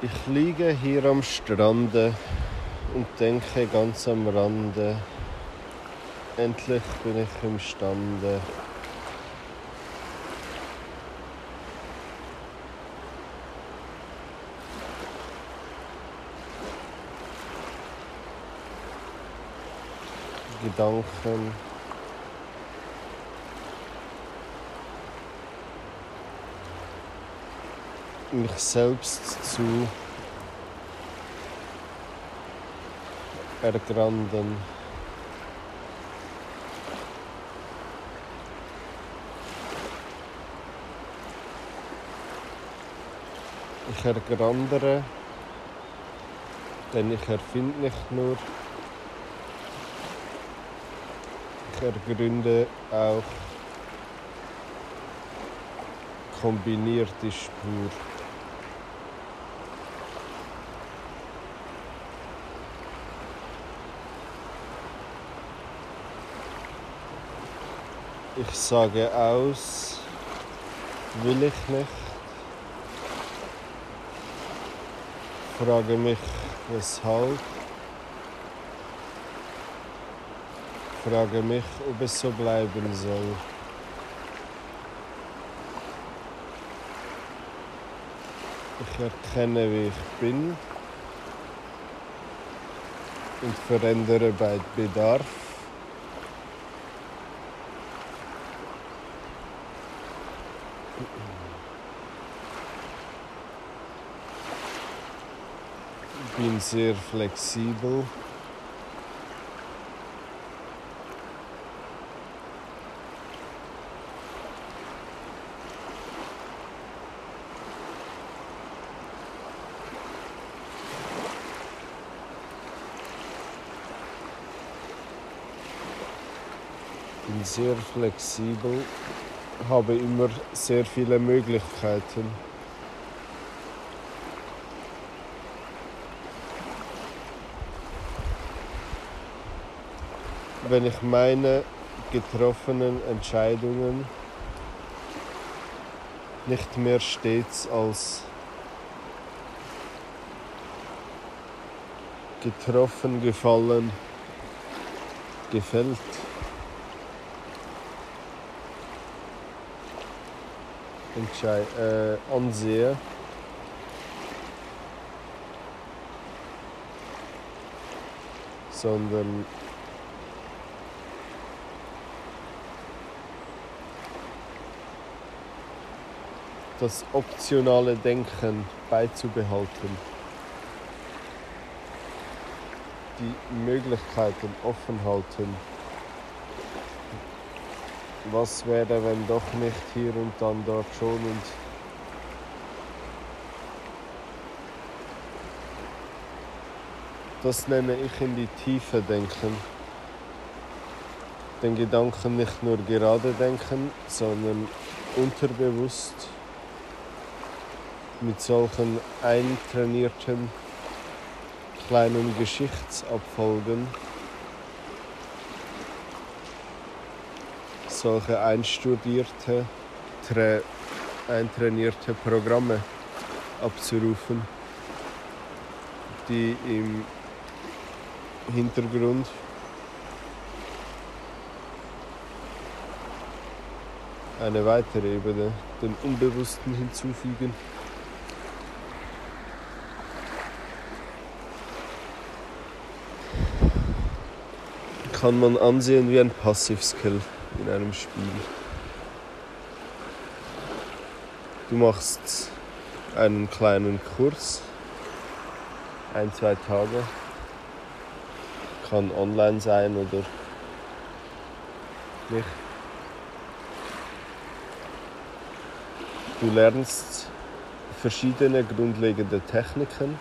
Ich liege hier am Strande und denke ganz am Rande. Endlich bin ich imstande. Gedanken mich selbst zu ergranden. Ich ergrandere, denn ich erfinde nicht nur, ich ergründe auch kombinierte Spur. Ich sage aus, will ich nicht. Frage mich, weshalb. Frage mich, ob es so bleiben soll. Ich erkenne, wie ich bin und verändere bei Bedarf. Bin sehr flexibel. bin sehr flexibel, habe immer sehr viele Möglichkeiten. Wenn ich meine getroffenen Entscheidungen nicht mehr stets als getroffen, gefallen, gefällt. Entschei äh, ansehe. sondern das optionale Denken beizubehalten, die Möglichkeiten offen halten. Was wäre, wenn doch nicht hier und dann dort schon und das nenne ich in die Tiefe denken. Den Gedanken nicht nur gerade denken, sondern unterbewusst mit solchen eintrainierten kleinen Geschichtsabfolgen solche einstudierte, eintrainierte Programme abzurufen, die im Hintergrund eine weitere Ebene, den Unbewussten hinzufügen. Kann man ansehen wie ein Passivskill in einem Spiel. Du machst einen kleinen Kurs, ein, zwei Tage, kann online sein oder nicht. Du lernst verschiedene grundlegende Techniken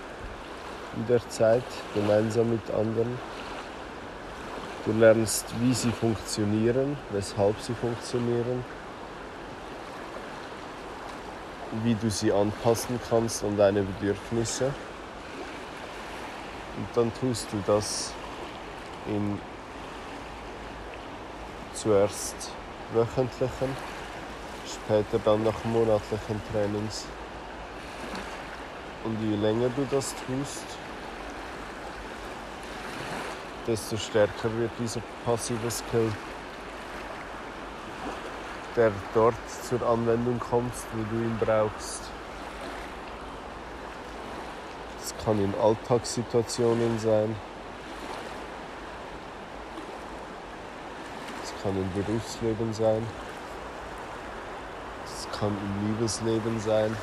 in der Zeit gemeinsam mit anderen. Du lernst, wie sie funktionieren, weshalb sie funktionieren, wie du sie anpassen kannst an deine Bedürfnisse. Und dann tust du das in zuerst wöchentlichen, später dann nach monatlichen Trainings. Und je länger du das tust, desto stärker wird dieser passive Skill, der dort zur Anwendung kommt, wo du ihn brauchst. Das kann in Alltagssituationen sein. Das kann im Berufsleben sein. Das kann im Liebesleben sein.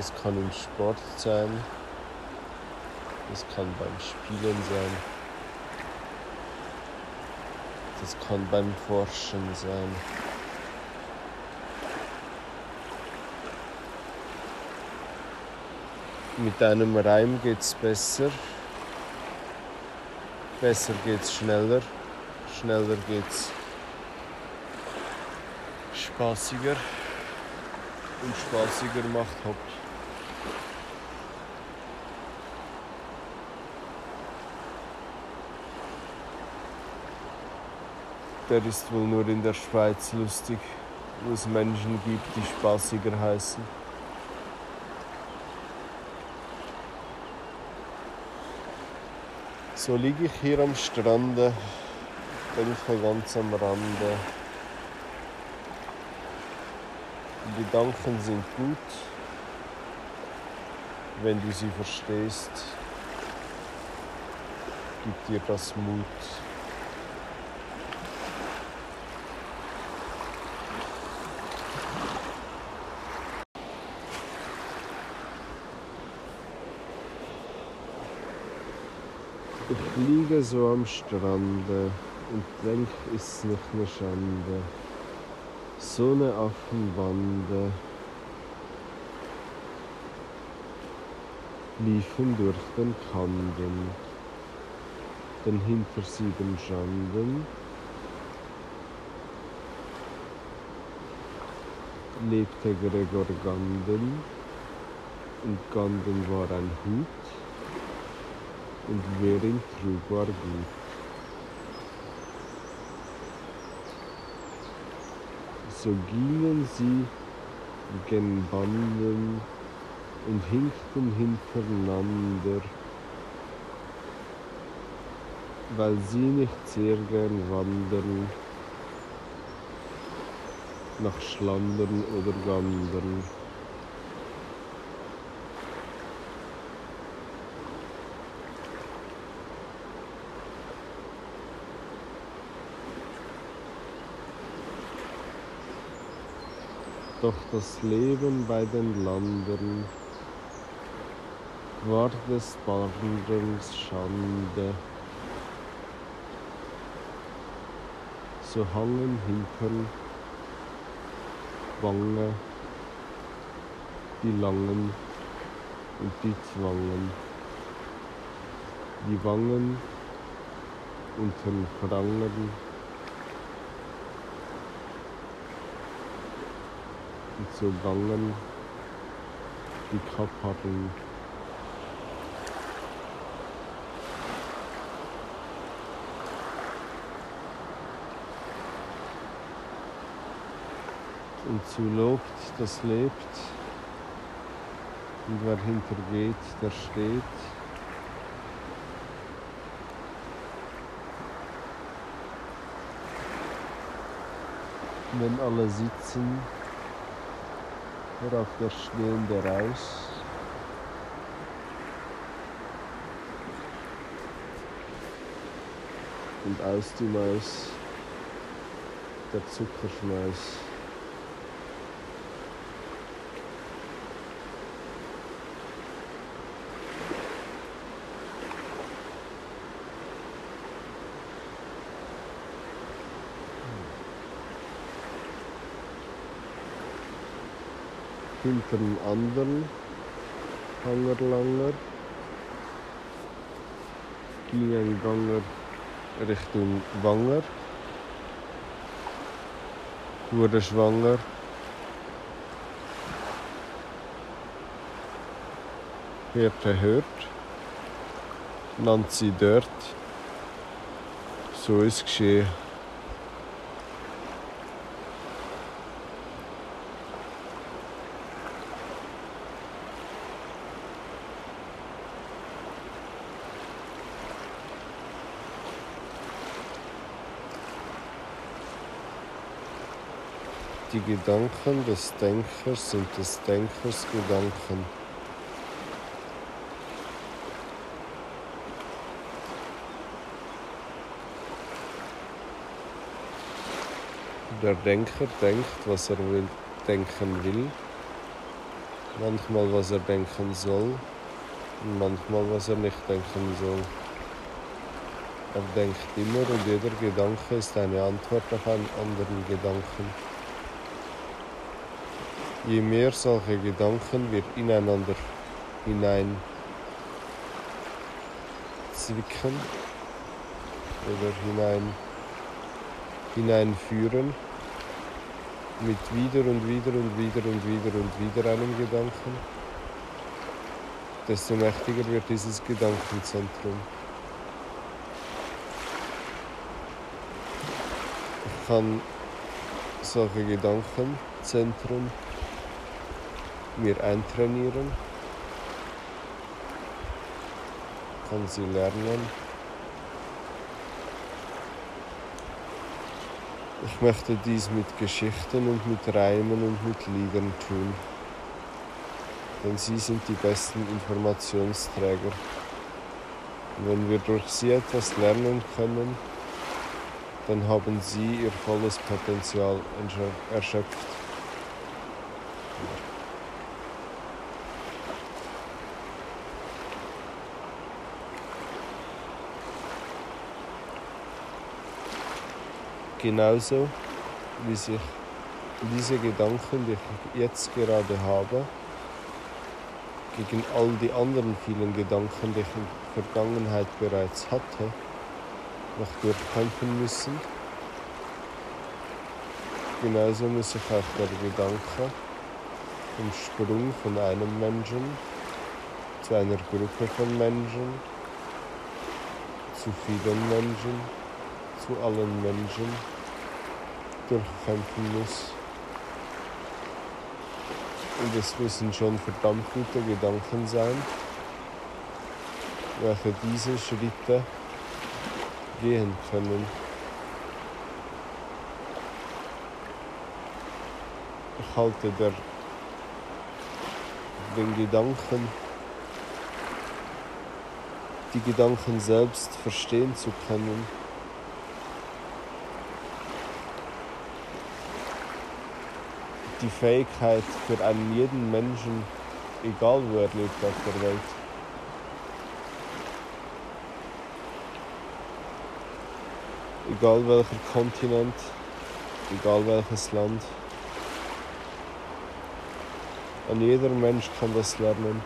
Das kann im Sport sein. Das kann beim Spielen sein. Das kann beim Forschen sein. Mit einem Reim geht's besser. Besser geht's schneller. Schneller geht's spaßiger. Und spaßiger macht Hobby. Der ist wohl nur in der Schweiz lustig, wo es Menschen gibt, die spaßiger heißen. So liege ich hier am Strande, denke ganz am Rande. Die Gedanken sind gut, wenn du sie verstehst, gibt dir das Mut. Ich liege so am Strande und denk, ist nicht eine Schande. So eine Affenbande liefen durch den Kanden, denn hinter sieben Schanden. Lebte Gregor Ganden und Ganden war ein Hut und wer trug, war gut. So gingen sie gen Banden und hinkten hintereinander, weil sie nicht sehr gern wandern nach Schlandern oder Gandern. Doch das Leben bei den Landern war des Wanderns Schande. So hangen Hintern, Wange, die langen und die Zwangen. Die Wangen unterm Prangen und so Wangen, die Kappaddeln. Und so lobt, das lebt. Und wer hintergeht, der steht. Wenn alle sitzen, worauf der stehende Reis und aus dem Eis der Zuckerschmeiß. Hinter dem anderen Hangerlanger ging ein Ganger Richtung Wanger, wurde schwanger. Hörte hört, Nancy dort. So ist geschehen. Die Gedanken des Denkers sind des Denkers Gedanken. Der Denker denkt, was er will, denken will, manchmal was er denken soll und manchmal was er nicht denken soll. Er denkt immer und jeder Gedanke ist eine Antwort auf einen anderen Gedanken. Je mehr solche Gedanken wir ineinander hinein zwicken oder hinein, hineinführen, mit wieder und wieder und wieder und wieder und wieder einem Gedanken, desto mächtiger wird dieses Gedankenzentrum. Ich kann solche Gedankenzentren mir eintrainieren, kann sie lernen. Ich möchte dies mit Geschichten und mit Reimen und mit Liedern tun, denn sie sind die besten Informationsträger. Und wenn wir durch sie etwas lernen können, dann haben sie ihr volles Potenzial erschöpft. Genauso wie sich diese Gedanken, die ich jetzt gerade habe, gegen all die anderen vielen Gedanken, die ich in der Vergangenheit bereits hatte, noch durchkämpfen müssen. Genauso muss ich auch der Gedanke vom Sprung von einem Menschen zu einer Gruppe von Menschen, zu vielen Menschen, zu allen Menschen durchkämpfen muss. Und es müssen schon verdammt gute Gedanken sein, welche diese Schritte gehen können. Ich halte der, den Gedanken, die Gedanken selbst verstehen zu können, die Fähigkeit für einen jeden Menschen, egal wo er lebt auf der Welt. Egal welcher Kontinent, egal welches Land. An jeder Mensch kann das lernen.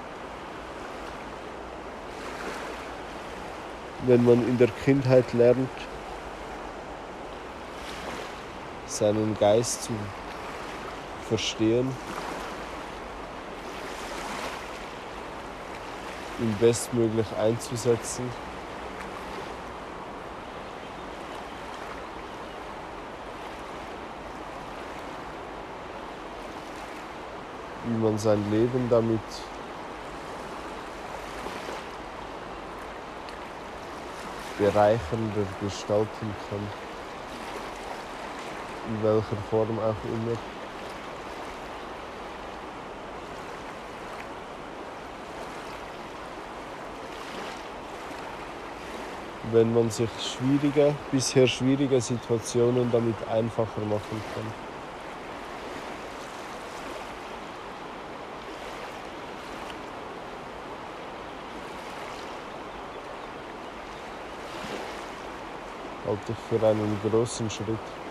Wenn man in der Kindheit lernt, seinen Geist zu verstehen, ihn bestmöglich einzusetzen. wie man sein Leben damit bereichernder gestalten kann, in welcher Form auch immer. Wenn man sich schwierige, bisher schwierige Situationen damit einfacher machen kann. Halte ich für einen großen Schritt.